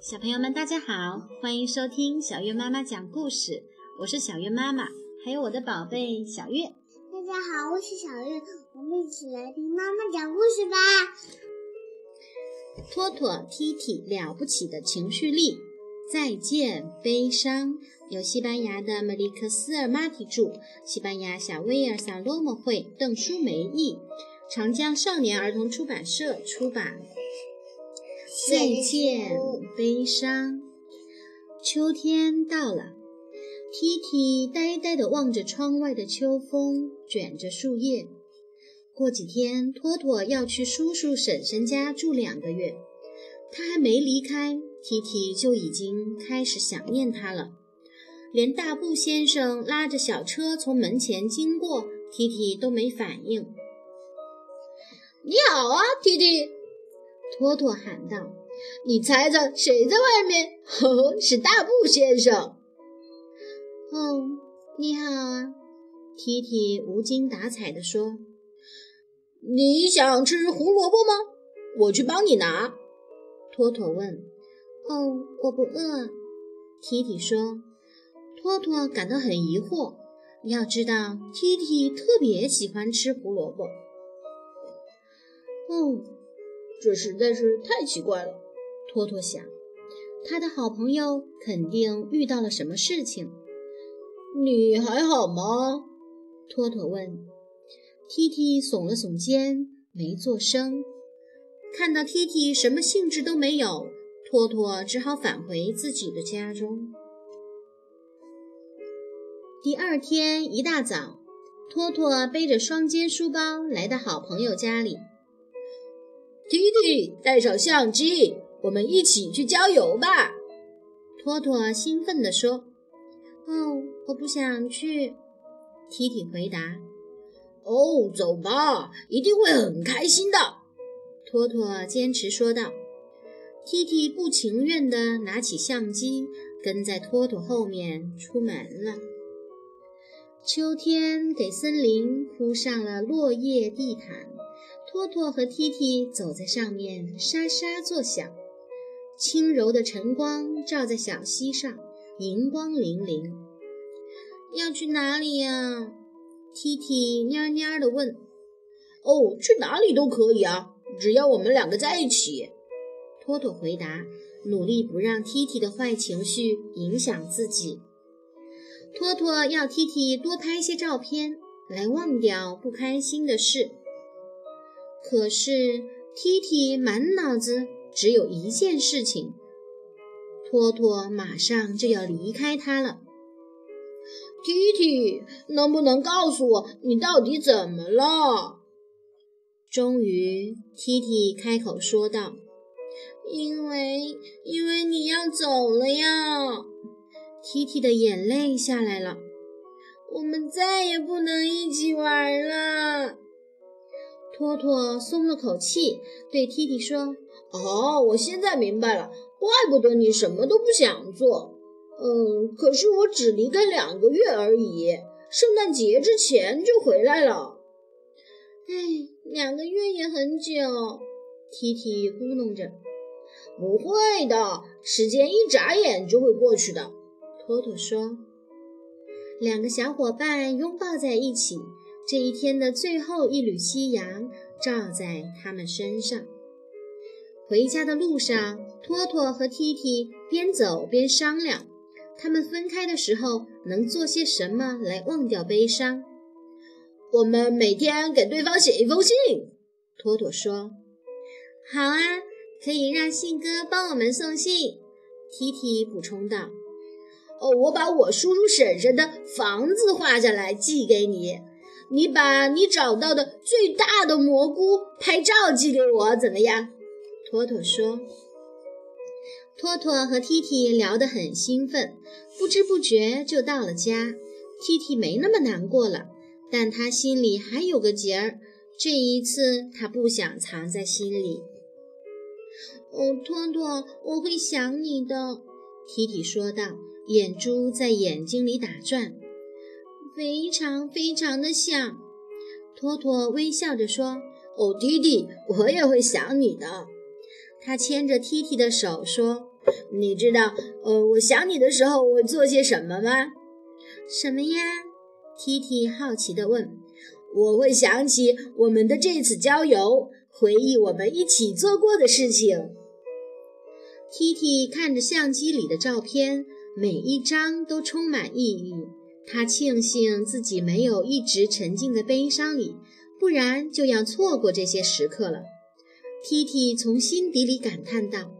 小朋友们，大家好，欢迎收听小月妈妈讲故事。我是小月妈妈，还有我的宝贝小月。大家好，我是小月，我们一起来听妈妈讲故事吧。托托、踢踢了不起的情绪力。再见，悲伤。由西班牙的梅丽克斯尔马提著，西班牙小威尔萨罗莫会邓淑梅译，长江少年儿童出版社出版。再见，悲伤。秋天到了，踢踢呆呆地望着窗外的秋风，卷着树叶。过几天，托托要去叔叔婶婶家住两个月。他还没离开，踢踢就已经开始想念他了。连大布先生拉着小车从门前经过，踢踢都没反应。你好啊，踢踢！托托喊道：“你猜猜谁在外面？呵呵，是大布先生。”哦，你好啊，踢踢无精打采地说：“你想吃胡萝卜吗？我去帮你拿。”托托问。“哦，我不饿。”踢踢说。托托感到很疑惑。要知道，踢踢特别喜欢吃胡萝卜。哦。这实在是太奇怪了，托托想，他的好朋友肯定遇到了什么事情。你还好吗？托托问。踢踢耸了耸肩，没做声。看到踢踢什么兴致都没有，托托只好返回自己的家中。第二天一大早，托托背着双肩书包来到好朋友家里。踢踢，带上相机，我们一起去郊游吧！托托兴奋地说。“哦，我不想去。”踢踢回答。“哦，走吧，一定会很开心的。”托托坚持说道。踢踢不情愿地拿起相机，跟在托托后面出门了。秋天给森林铺上了落叶地毯。托托和踢踢走在上面，沙沙作响。轻柔的晨光照在小溪上，银光粼粼。要去哪里呀？踢踢蔫蔫地问。哦，去哪里都可以啊，只要我们两个在一起。托托回答，努力不让踢踢的坏情绪影响自己。托托要踢踢多拍些照片，来忘掉不开心的事。可是，踢踢满脑子只有一件事情：托托马上就要离开他了。踢踢，能不能告诉我你到底怎么了？终于，踢踢开口说道：“因为，因为你要走了呀。”踢踢的眼泪下来了。我们再也不能一起玩了。托托松了口气，对踢踢说：“哦，我现在明白了，怪不得你什么都不想做。嗯，可是我只离开两个月而已，圣诞节之前就回来了。哎，两个月也很久。”踢踢咕哝着。“不会的，时间一眨眼就会过去的。”托托说。两个小伙伴拥抱在一起。这一天的最后一缕夕阳照在他们身上。回家的路上，托托和踢踢边走边商量，他们分开的时候能做些什么来忘掉悲伤。我们每天给对方写一封信，托托说。好啊，可以让信哥帮我们送信。踢踢补充道。哦，我把我叔叔婶婶的房子画下来寄给你。你把你找到的最大的蘑菇拍照寄给我，怎么样？托托说。托托和踢踢聊得很兴奋，不知不觉就到了家。踢踢没那么难过了，但他心里还有个结儿。这一次，他不想藏在心里。哦，托托，我会想你的。踢踢说道，眼珠在眼睛里打转。非常非常的想，托托微笑着说：“哦，弟弟，我也会想你的。”他牵着踢踢的手说：“你知道，呃，我想你的时候我做些什么吗？什么呀？T T 好奇地问。我会想起我们的这次郊游，回忆我们一起做过的事情。T T 看着相机里的照片，每一张都充满意义。他庆幸自己没有一直沉浸在悲伤里，不然就要错过这些时刻了。T T 从心底里感叹道：“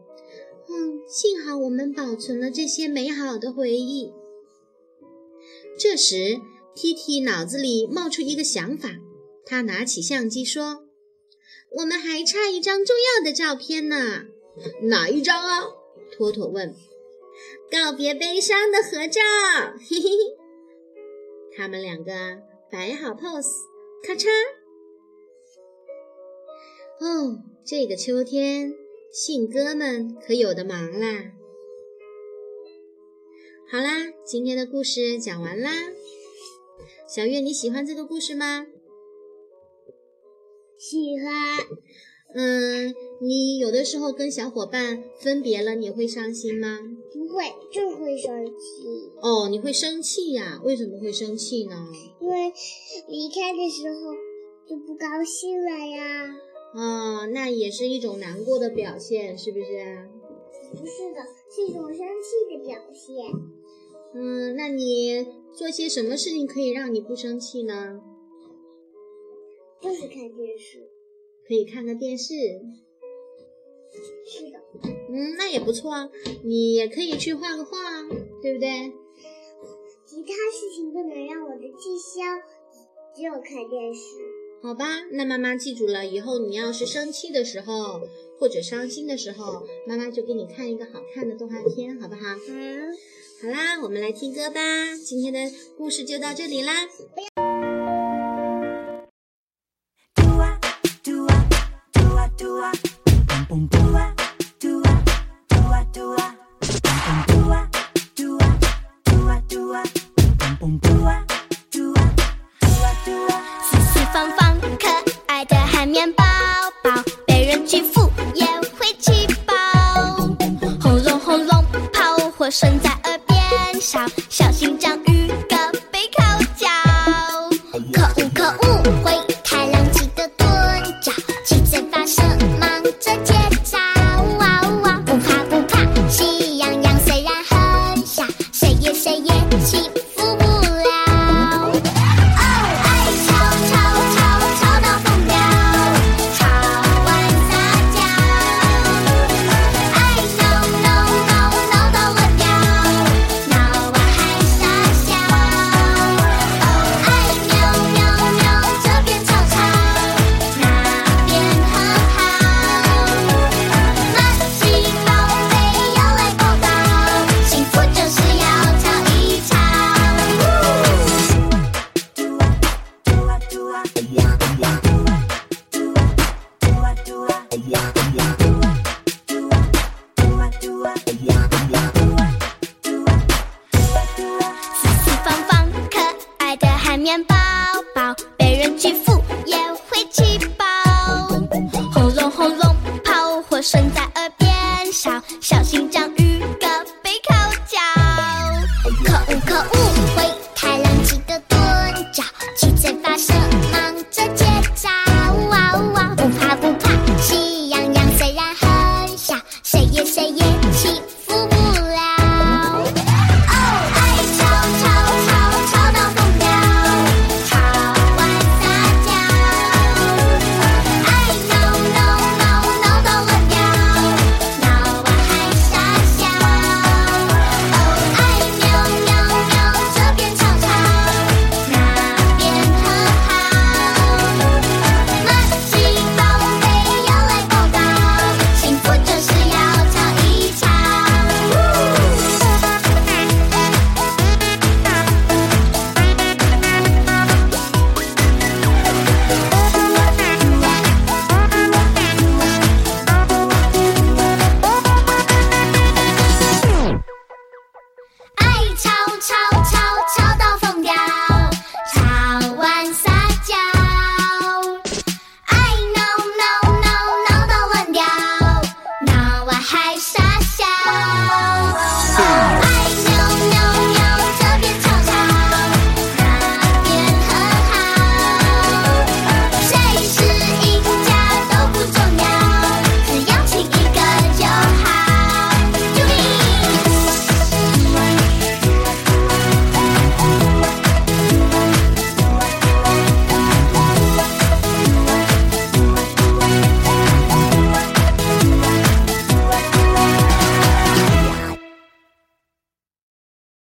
嗯，幸好我们保存了这些美好的回忆。”这时，T T 脑子里冒出一个想法，他拿起相机说：“我们还差一张重要的照片呢。”哪一张啊？托托问。告别悲伤的合照，嘿嘿嘿。他们两个摆好 pose，咔嚓。哦，这个秋天，信鸽们可有的忙啦。好啦，今天的故事讲完啦。小月，你喜欢这个故事吗？喜欢。嗯，你有的时候跟小伙伴分别了，你会伤心吗？不会，就会生气。哦，你会生气呀？为什么会生气呢？因为离开的时候就不高兴了呀。哦，那也是一种难过的表现，是不是？不是的，是一种生气的表现。嗯，那你做些什么事情可以让你不生气呢？就是看电视。可以看个电视，是的，嗯，那也不错啊。你也可以去画个画啊，对不对？其他事情不能让我的气消，只有看电视。好吧，那妈妈记住了。以后你要是生气的时候或者伤心的时候，妈妈就给你看一个好看的动画片，好不好？好。好啦，我们来听歌吧。今天的故事就到这里啦。声爱的海绵宝宝，被人欺负也会气爆。轰隆轰隆，